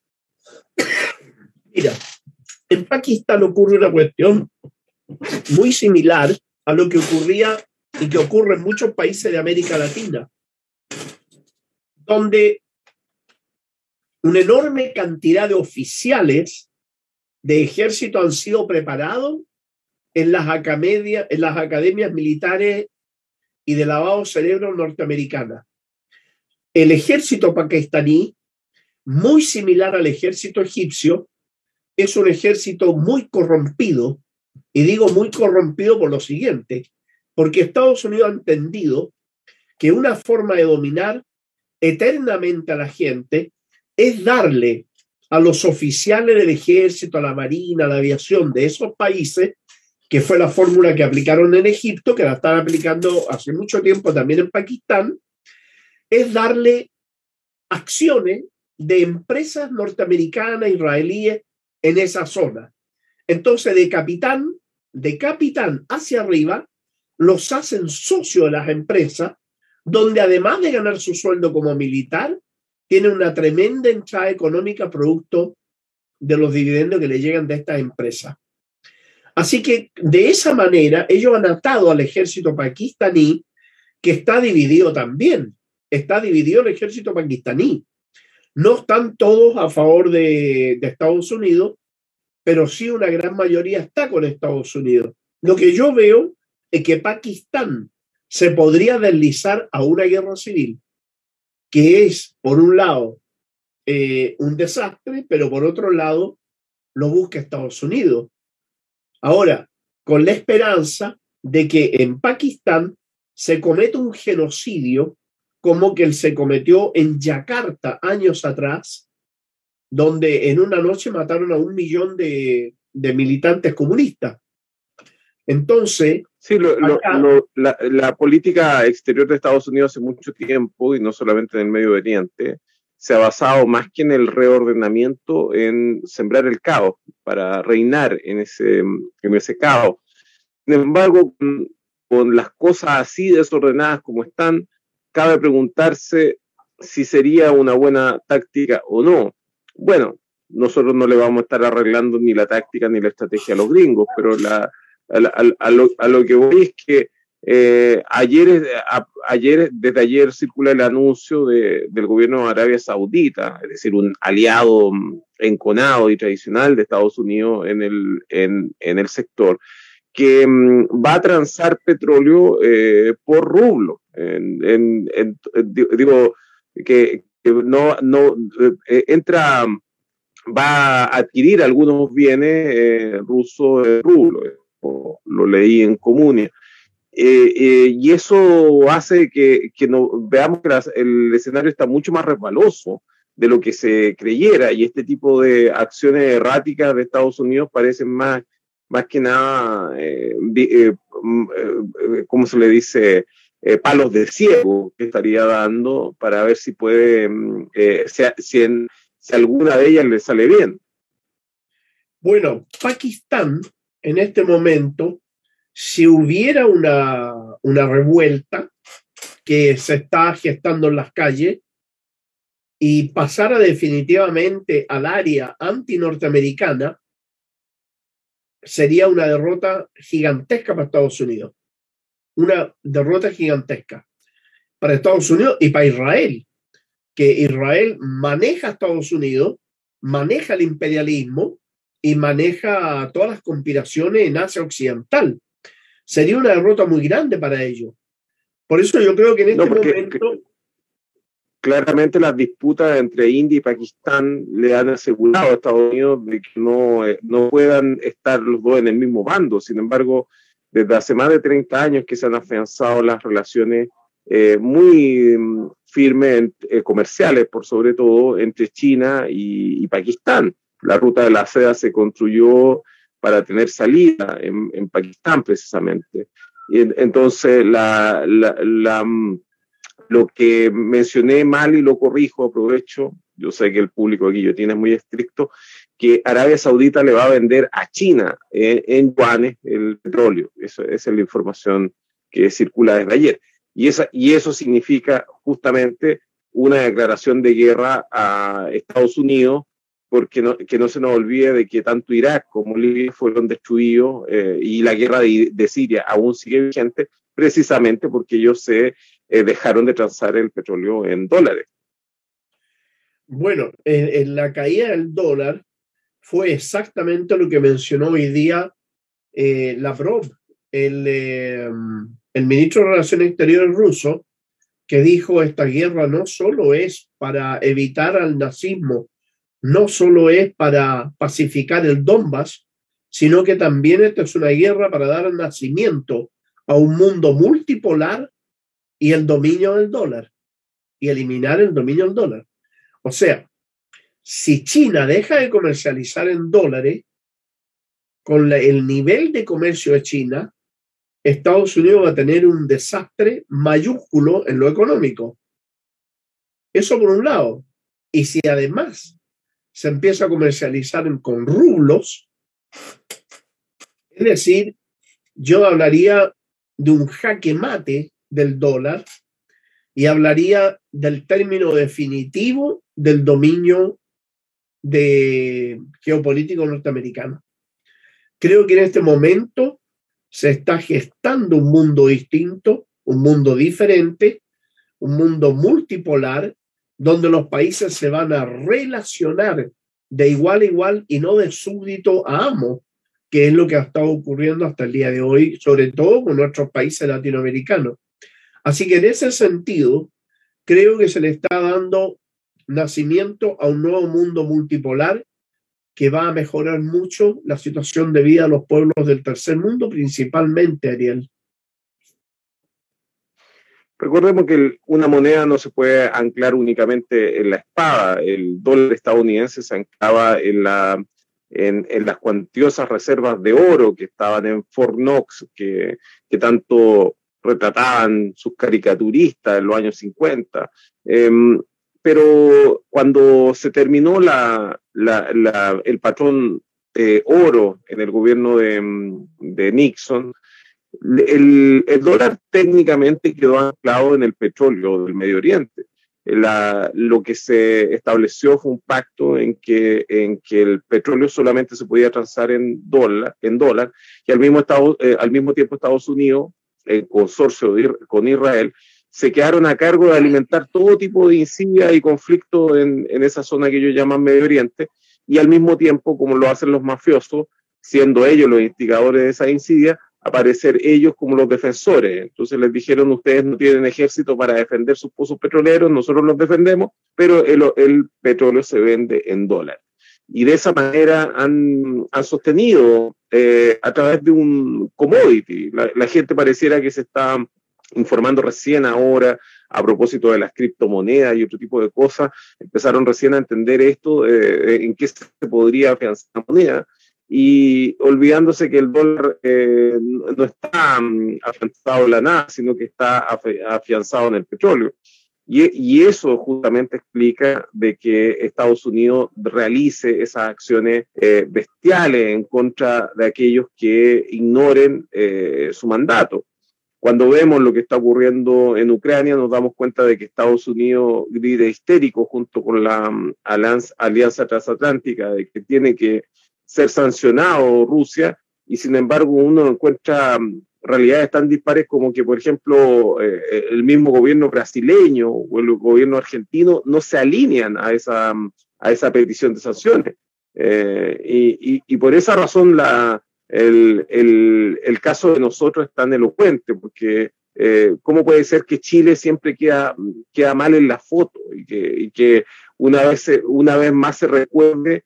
Mira, en Pakistán ocurre una cuestión muy similar a lo que ocurría y que ocurre en muchos países de América Latina, donde una enorme cantidad de oficiales de ejército han sido preparados en las, academias, militares y de lavado cerebro norteamericanas el ejército pakistaní, muy similar al ejército egipcio, es un ejército muy corrompido, y digo muy corrompido por lo siguiente, porque Estados Unidos ha entendido que una forma de dominar eternamente a la gente es darle a los oficiales del ejército, a la marina, a la aviación de esos países, que fue la fórmula que aplicaron en Egipto, que la están aplicando hace mucho tiempo también en Pakistán, es darle acciones de empresas norteamericanas, israelíes en esa zona. Entonces, de capitán, de capitán hacia arriba, los hacen socios de las empresas, donde además de ganar su sueldo como militar, tiene una tremenda entrada económica producto de los dividendos que le llegan de estas empresas. Así que de esa manera ellos han atado al ejército pakistaní, que está dividido también está dividido el ejército pakistaní. No están todos a favor de, Estados Unidos, pero sí una gran mayoría está con Estados Unidos. Lo que yo veo es que Pakistán se podría deslizar a una guerra civil, que es, por un lado, eh, un desastre, pero por otro lado, lo busca Estados Unidos. Ahora, con la esperanza de que en Pakistán se cometa un genocidio como que se cometió en Yakarta años atrás, donde en una noche mataron a un millón de, militantes comunistas. Entonces... Sí, la, política exterior de Estados Unidos hace mucho tiempo, y no solamente en el Medio Oriente, se ha basado más que en el reordenamiento en sembrar el caos, para reinar en ese, en ese caos. Sin embargo, con las cosas así desordenadas como están, cabe preguntarse si sería una buena táctica o no. Bueno, nosotros no le vamos a estar arreglando ni la táctica ni la estrategia a los gringos, pero a, lo, que voy es que eh, ayer, ayer, desde ayer circula el anuncio de, del gobierno de Arabia Saudita, es decir, un aliado enconado y tradicional de Estados Unidos en el, en, en el sector, que mm, va a transar petróleo eh, por rublo. Digo, que, no, no entra, va a adquirir algunos bienes rusos de rublo, lo leí en Comunia. Y eso hace que, que no, veamos que el escenario está mucho más resbaloso de lo que se creyera y este tipo de acciones erráticas de Estados Unidos parecen más, más que nada, eh, eh, mm, eh, ¿cómo se le dice? palos de ciego que estaría dando para ver si puede, mm, si, si alguna de ellas le sale bien. Bueno, Pakistán en este momento, si hubiera una, una revuelta que se está gestando en las calles, y pasara definitivamente al área anti-norteamericana, sería una derrota gigantesca para Estados Unidos. Una derrota gigantesca para Estados Unidos y para Israel, que Israel maneja a Estados Unidos, maneja el imperialismo y maneja todas las conspiraciones en Asia Occidental. Sería una derrota muy grande para ellos. Por eso yo creo que en este momento claramente las disputas entre India y Pakistán le han asegurado a Estados Unidos de que no, eh, no puedan estar los dos en el mismo bando. Sin embargo, desde hace más de 30 años que se han afianzado las relaciones eh, muy mm, firmes, eh, comerciales por sobre todo, entre China y, Pakistán. La ruta de la seda se construyó para tener salida en, Pakistán precisamente. Y entonces mm, lo que mencioné mal y lo corrijo, aprovecho, yo sé que el público aquí yo tiene muy estricto, que Arabia Saudita le va a vender a China en yuanes el petróleo. esa es la información que circula desde ayer. Y, esa, y eso significa justamente una declaración de guerra a Estados Unidos, porque no, que no se nos olvide de que tanto Irak como Libia fueron destruidos eh, y la guerra de, de, Siria aún sigue vigente, precisamente porque ellos se eh, dejaron de transar el petróleo en dólares. Bueno, en, la caída del dólar fue exactamente lo que mencionó hoy día eh, Lavrov, el, eh, el ministro de Relaciones Exteriores ruso, que dijo esta guerra no solo es para evitar al nazismo, no solo es para pacificar el Donbass, sino que también esta es una guerra para dar nacimiento a un mundo multipolar y el dominio del dólar y eliminar el dominio del dólar. O sea, si China deja de comercializar en dólares, con el nivel de comercio de China, Estados Unidos va a tener un desastre mayúsculo en lo económico. Eso por un lado. Y si además se empieza a comercializar con rublos, es decir, yo hablaría de un jaque mate del dólar y hablaría del término definitivo del dominio geopolítico norteamericano. Creo que en este momento se está gestando un mundo distinto, un mundo diferente, un mundo multipolar, donde los países se van a relacionar de igual a igual y no de súbdito a amo, que es lo que ha estado ocurriendo hasta el día de hoy, sobre todo con nuestros países latinoamericanos. Así que en ese sentido, creo que se le está dando nacimiento a un nuevo mundo multipolar que va a mejorar mucho la situación de vida de los pueblos del tercer mundo, principalmente, Ariel. Recordemos que una moneda no se puede anclar únicamente en la espada. El dólar estadounidense se anclaba en, la, en, las cuantiosas reservas de oro que estaban en Fort Knox, que, tanto retrataban sus caricaturistas en los años 50. Em, pero cuando se terminó la, el patrón eh, oro en el gobierno de Nixon, el, el, dólar técnicamente quedó anclado en el petróleo del Medio Oriente. La, lo que se estableció fue un pacto en que, en que el petróleo solamente se podía transar en dólar, en dólar y al mismo, estado, eh, al mismo tiempo Estados Unidos en consorcio con Israel, se quedaron a cargo de alimentar todo tipo de insidia y conflicto en, en, esa zona que ellos llaman Medio Oriente, y al mismo tiempo, como lo hacen los mafiosos, siendo ellos los instigadores de esa insidia, aparecer ellos como los defensores. Entonces les dijeron, ustedes no tienen ejército para defender sus pozos petroleros, nosotros los defendemos, pero el, el petróleo se vende en dólares. Y de esa manera han, han sostenido eh, a través de un commodity. La, la gente pareciera que se está informando recién ahora a propósito de las criptomonedas y otro tipo de cosas, empezaron recién a entender esto, eh, en qué se podría afianzar la moneda, y olvidándose que el dólar eh, no está um, afianzado en la nada, sino que está afianzado en el petróleo. Y, y, eso justamente explica de que Estados Unidos realice esas acciones eh, bestiales en contra de aquellos que ignoren eh, su mandato. Cuando vemos lo que está ocurriendo en Ucrania, nos damos cuenta de que Estados Unidos grita histérico junto con la um, alianza, alianza transatlántica, de que tiene que ser sancionado Rusia, y sin embargo uno encuentra um, realidades tan dispares como que, por ejemplo, eh, eh, el mismo gobierno brasileño o el gobierno argentino no se alinean a esa, um, a esa petición de sanciones. Eh, y, y, y, por esa razón la, el, el, el, caso de nosotros es tan elocuente, porque eh, ¿cómo puede ser que Chile siempre queda, queda mal en la foto y que, y que una, vez, una vez más se recuerde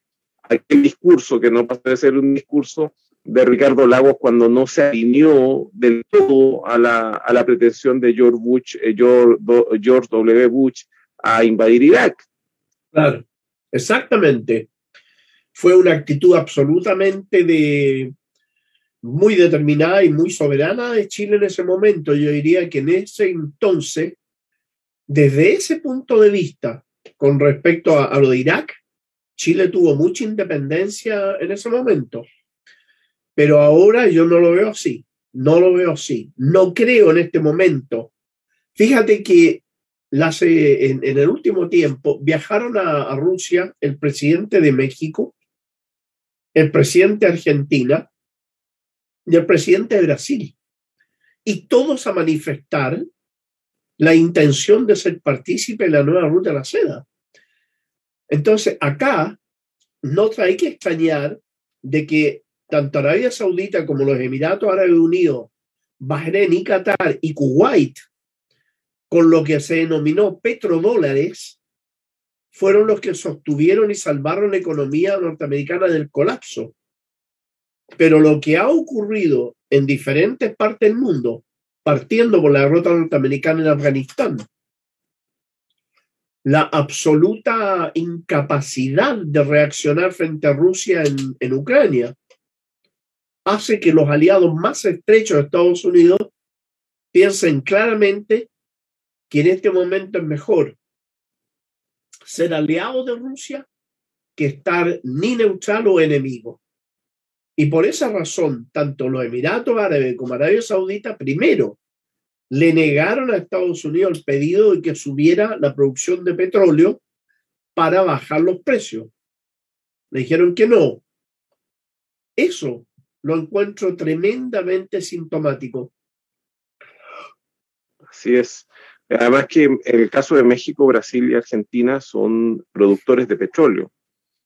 aquel discurso que no pasa de ser un discurso de Ricardo Lagos cuando no se alineó del todo a la, a la pretensión de George, eh, George, W. Bush a invadir Irak? Claro, exactamente. Fue una actitud absolutamente de, muy determinada y muy soberana de Chile en ese momento. Yo diría que en ese entonces, desde ese punto de vista, con respecto a, lo de Irak, Chile tuvo mucha independencia en ese momento. Pero ahora yo no lo veo así, no lo veo así. No creo en este momento. Fíjate que las, en, en, el último tiempo viajaron a, Rusia el presidente de México, el presidente de Argentina, y el presidente de Brasil. Y todos a manifestar la intención de ser partícipe en la nueva ruta de la seda. Entonces, acá no hay que extrañar de que tanto Arabia Saudita como los Emiratos Árabes Unidos, Bahrein y Qatar y Kuwait, con lo que se denominó petrodólares, fueron los que sostuvieron y salvaron la economía norteamericana del colapso. Pero lo que ha ocurrido en diferentes partes del mundo, partiendo por la derrota norteamericana en Afganistán, la absoluta incapacidad de reaccionar frente a Rusia en, Ucrania, hace que los aliados más estrechos de Estados Unidos piensen claramente que en este momento es mejor ser aliado de Rusia que estar ni neutral o enemigo. Y por esa razón, tanto los Emiratos Árabes como Arabia Saudita, primero, le negaron a Estados Unidos el pedido de que subiera la producción de petróleo para bajar los precios. Le dijeron que no. Eso lo encuentro tremendamente sintomático. Así es. Además que en el caso de México, Brasil y Argentina son productores de petróleo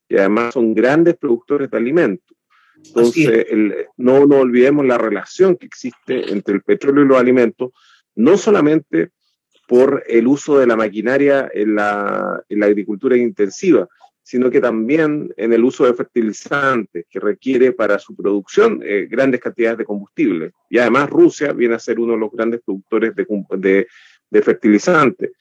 y además son grandes productores de alimentos. Entonces, el, no nos olvidemos la relación que existe entre el petróleo y los alimentos, no solamente por el uso de la maquinaria en la, agricultura intensiva, sino que también en el uso de fertilizantes que requiere para su producción eh, grandes cantidades de combustible. Y además Rusia viene a ser uno de los grandes productores de, fertilizantes.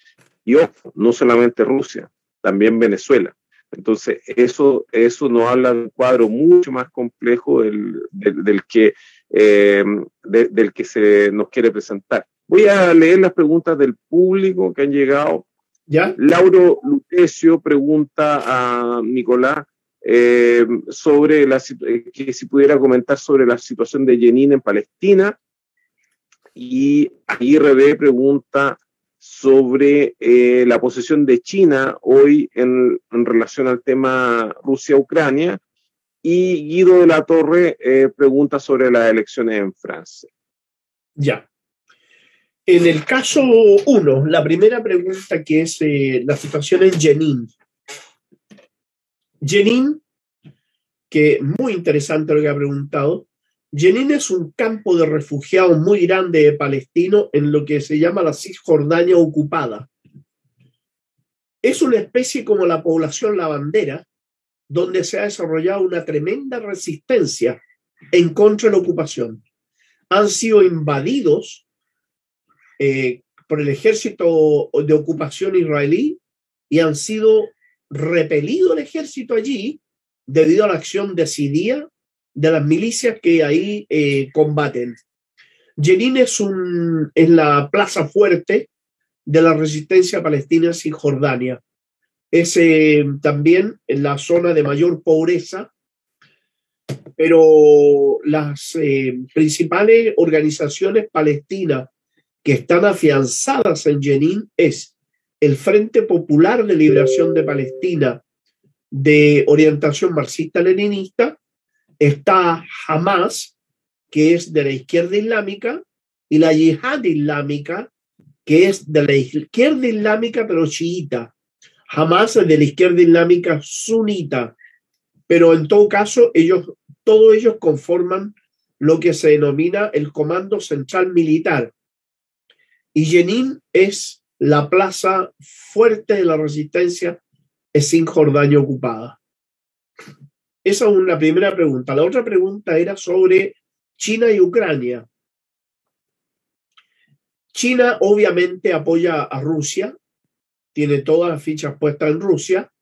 Y ojo, no solamente Rusia, también Venezuela. Entonces, eso, eso nos habla de un cuadro mucho más complejo del, del, que, eh, de, del que se nos quiere presentar. Voy a leer las preguntas del público que han llegado. ¿Ya? Lauro Lutecio pregunta a Nicolás eh, sobre la, que si pudiera comentar sobre la situación de Jenin en Palestina. Y IRB pregunta sobre eh, la posición de China hoy en, en relación al tema Rusia-Ucrania. Y Guido de la Torre eh, pregunta sobre las elecciones en Francia. Ya. En el caso uno, la primera pregunta que es eh, la situación en Jenin. Jenin, que muy interesante lo que ha preguntado, Jenin es un campo de refugiados muy grande de palestinos en lo que se llama la Cisjordania ocupada. Es una especie como la población lavandera, donde se ha desarrollado una tremenda resistencia en contra de la ocupación. Han sido invadidos eh, por el ejército de ocupación israelí y han sido repelido el ejército allí debido a la acción decidida de las milicias que ahí eh, combaten. Jenin es, un, es la plaza fuerte de la resistencia palestina en Jordania. Es eh, también en la zona de mayor pobreza, pero las eh, principales organizaciones palestinas que están afianzadas en Jenin es el Frente Popular de Liberación de Palestina de orientación marxista-leninista, está Hamas, que es de la izquierda islámica, y la yihad islámica, que es de la izquierda islámica pero chiita. Hamas es de la izquierda islámica sunita, pero en todo caso ellos, todos ellos conforman lo que se denomina el Comando Central Militar. Y Jenin es la plaza fuerte de la resistencia sin Jordania ocupada. Esa es una primera pregunta. La otra pregunta era sobre China y Ucrania. China obviamente apoya a Rusia, tiene todas las fichas puestas en Rusia.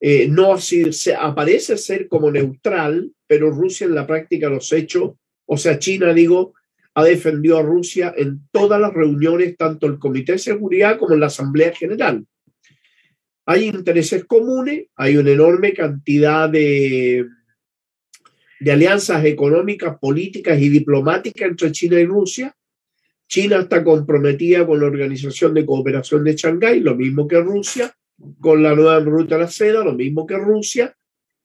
Eh, no se, aparece ser como neutral, pero Rusia en la práctica los hechos, o sea, China, digo, ha defendido a Rusia en todas las reuniones, tanto el Comité de Seguridad como en la Asamblea General. Hay intereses comunes, hay una enorme cantidad de, alianzas económicas, políticas y diplomáticas entre China y Rusia. China está comprometida con la Organización de Cooperación de Shanghái, lo mismo que Rusia, con la nueva ruta de la seda, lo mismo que Rusia,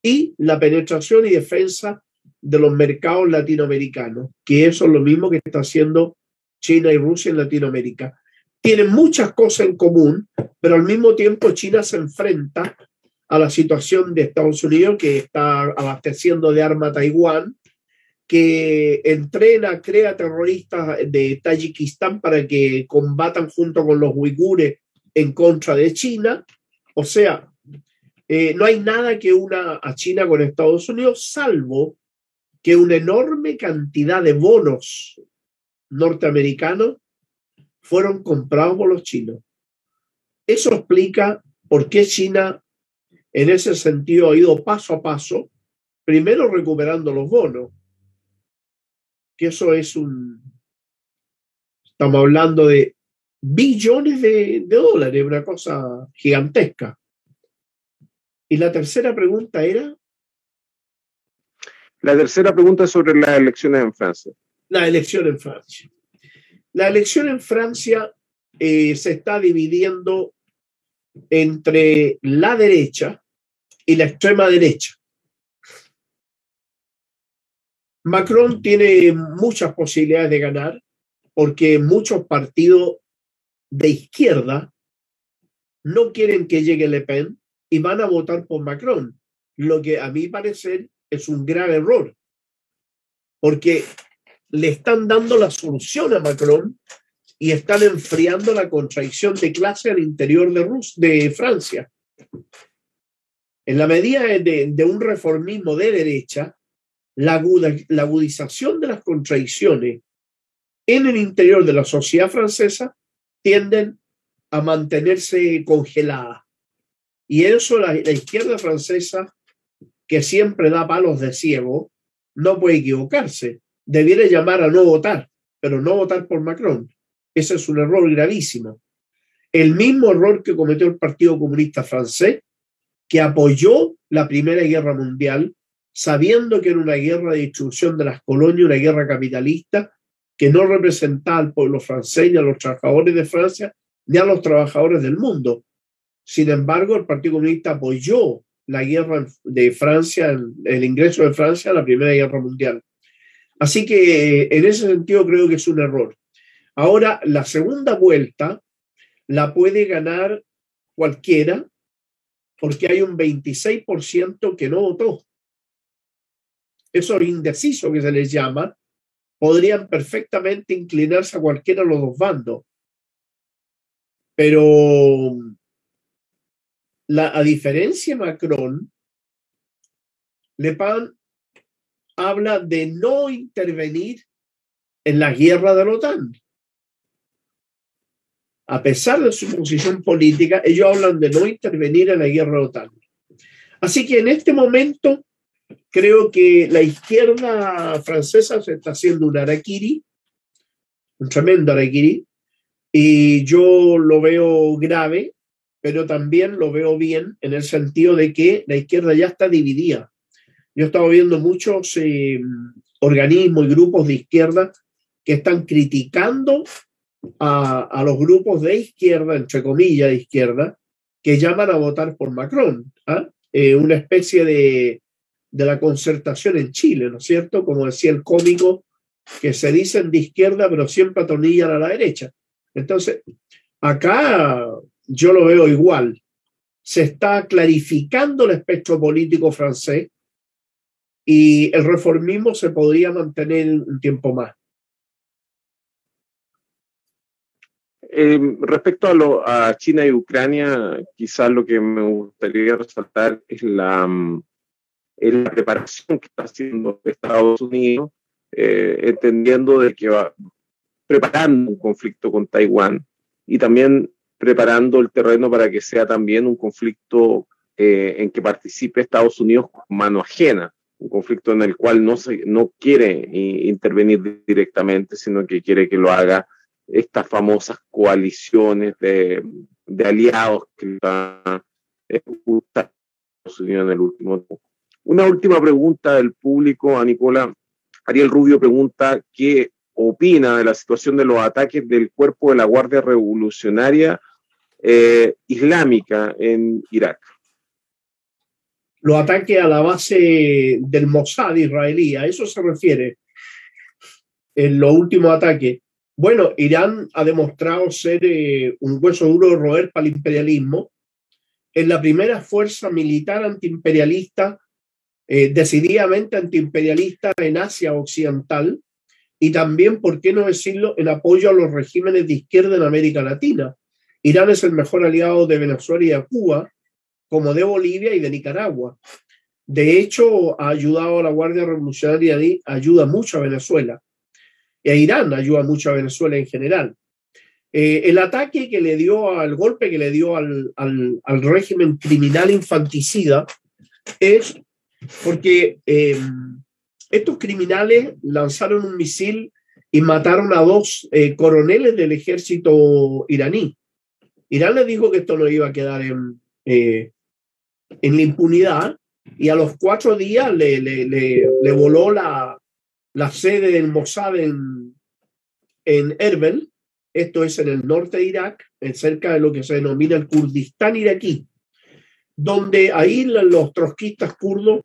y la penetración y defensa de los mercados latinoamericanos, que eso es lo mismo que está haciendo China y Rusia en Latinoamérica tienen muchas cosas en común, pero al mismo tiempo China se enfrenta a la situación de Estados Unidos que está abasteciendo de arma a Taiwán, que entrena, crea terroristas de Tayikistán para que combatan junto con los uigures en contra de China. O sea, eh, no hay nada que una a China con Estados Unidos, salvo que una enorme cantidad de bonos norteamericanos fueron comprados por los chinos. Eso explica por qué China en ese sentido ha ido paso a paso, primero recuperando los bonos, que eso es un, estamos hablando de billones de, de dólares, una cosa gigantesca. Y la tercera pregunta era... La tercera pregunta es sobre las elecciones en Francia. La elección en Francia. La elección en Francia eh, se está dividiendo entre la derecha y la extrema derecha. Macron tiene muchas posibilidades de ganar porque muchos partidos de izquierda no quieren que llegue Le Pen y van a votar por Macron, lo que a mi parecer es un grave error, porque le están dando la solución a Macron y están enfriando la contradicción de clase al interior de, de Francia. En la medida de, un reformismo de derecha, la, agudización de las contradicciones en el interior de la sociedad francesa tienden a mantenerse congeladas. Y eso la, izquierda francesa, que siempre da palos de ciego, no puede equivocarse debiera llamar a no votar, pero no votar por Macron. Ese es un error gravísimo. El mismo error que cometió el Partido Comunista francés, que apoyó la Primera Guerra Mundial, sabiendo que era una guerra de destrucción de las colonias, una guerra capitalista, que no representaba al pueblo francés, ni a los trabajadores de Francia, ni a los trabajadores del mundo. Sin embargo, el Partido Comunista apoyó la guerra de Francia, el ingreso de Francia a la Primera Guerra Mundial. Así que en ese sentido creo que es un error. Ahora, la segunda vuelta la puede ganar cualquiera porque hay un 26% que no votó. esos indecisos que se les llama, podrían perfectamente inclinarse a cualquiera de los dos bandos. Pero la, a diferencia de Macron, Le Pen habla de no intervenir en la guerra de la OTAN. A pesar de su posición política, ellos hablan de no intervenir en la guerra de la OTAN. Así que en este momento creo que la izquierda francesa se está haciendo un araquiri, un tremendo araquiri, y yo lo veo grave, pero también lo veo bien en el sentido de que la izquierda ya está dividida. Yo he estado viendo muchos eh, organismos y grupos de izquierda que están criticando a, los grupos de izquierda, entre comillas de izquierda, que llaman a votar por Macron. ¿ah? Eh, una especie de, de la concertación en Chile, ¿no es cierto? Como decía el cómico, que se dicen de izquierda, pero siempre atornillan a la derecha. Entonces, acá yo lo veo igual. Se está clarificando el espectro político francés y el reformismo se podría mantener un tiempo más. Eh, respecto a, lo, a China y Ucrania, quizás lo que me gustaría resaltar es la, mm, preparación que está haciendo Estados Unidos, eh, entendiendo de que va preparando un conflicto con Taiwán y también preparando el terreno para que sea también un conflicto eh, en que participe Estados Unidos con mano ajena, un conflicto en el cual no, no quiere intervenir directamente, sino que quiere que lo haga estas famosas coaliciones de, aliados que está Estados Unidos en el último tiempo. Una última pregunta del público a Nicola. Ariel Rubio pregunta qué opina de la situación de los ataques del cuerpo de la Guardia Revolucionaria eh, Islámica en Irak. Los ataques a la base del Mossad israelí, a eso se refiere en los últimos ataques. Bueno, Irán ha demostrado ser eh, un hueso duro de roer para el imperialismo. Es la primera fuerza militar antiimperialista, eh, decididamente antiimperialista en Asia Occidental y también, ¿por qué no decirlo?, en apoyo a los regímenes de izquierda en América Latina. Irán es el mejor aliado de Venezuela y de Cuba, como de Bolivia y de Nicaragua. De hecho, ha ayudado a la Guardia Revolucionaria, ayuda mucho a Venezuela y a Irán ayuda mucho a Venezuela en general. Eh, el ataque que le dio al golpe que le dio al, al, régimen criminal infanticida es porque eh, estos criminales lanzaron un misil y mataron a dos eh, coroneles del ejército iraní. Irán le dijo que esto no iba a quedar en, eh, en la impunidad y a los cuatro días le, le, le, voló la, la sede del Mossad en, en Erbil, esto es en el norte de Irak, cerca de lo que se denomina el Kurdistán iraquí, donde ahí los trotskistas kurdos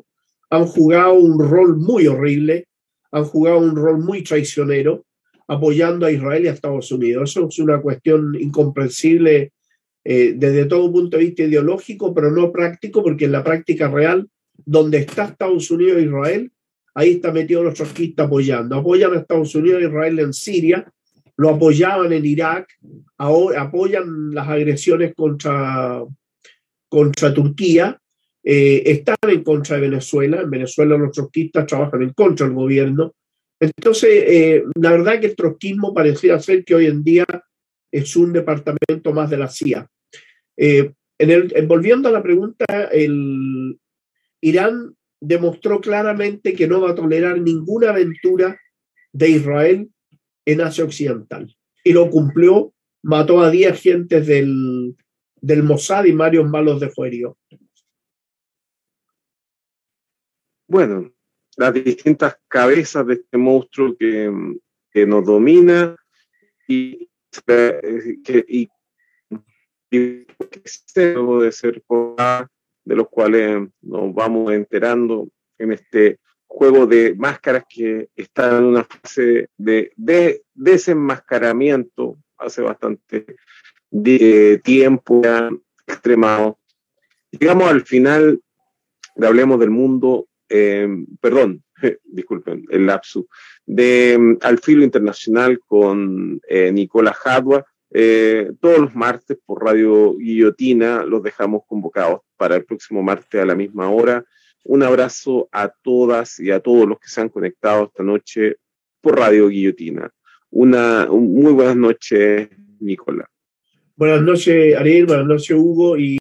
han jugado un rol muy horrible, han jugado un rol muy traicionero, apoyando a Israel y a Estados Unidos. Eso es una cuestión incomprensible eh, desde todo punto de vista ideológico, pero no práctico, porque en la práctica real, donde está Estados Unidos e Israel, ahí está metido los trotskistas apoyando. Apoyan a Estados Unidos e Israel en Siria, lo apoyaban en Irak, ahora apoyan las agresiones contra, contra Turquía, eh, están en contra de Venezuela. En Venezuela los trotskistas trabajan en contra del gobierno. Entonces, eh, la verdad que el trotskismo pareciera ser que hoy en día es un departamento más de la CIA. Eh, en el, volviendo a la pregunta, el Irán demostró claramente que no va a tolerar ninguna aventura de Israel en Asia Occidental. Y lo cumplió, mató a 10 agentes del, del Mossad y varios malos de fuerio. Bueno, las distintas cabezas de este monstruo que, que nos domina y que, y, y de ser de los cuales nos vamos enterando en este juego de máscaras que está en una fase de, de desenmascaramiento hace bastante de tiempo ya extremado. Llegamos al final de Hablemos del Mundo, eh, perdón, disculpen, el lapsus, de mm, Al Filo Internacional con eh, Nicola Jadua, eh, todos los martes por Radio Guillotina. Los dejamos convocados para el próximo martes a la misma hora. Un abrazo a todas y a todos los que se han conectado esta noche por Radio Guillotina. Una muy buenas noches, Nicola. Buenas noches, Ariel. Buenas noches, Hugo. Y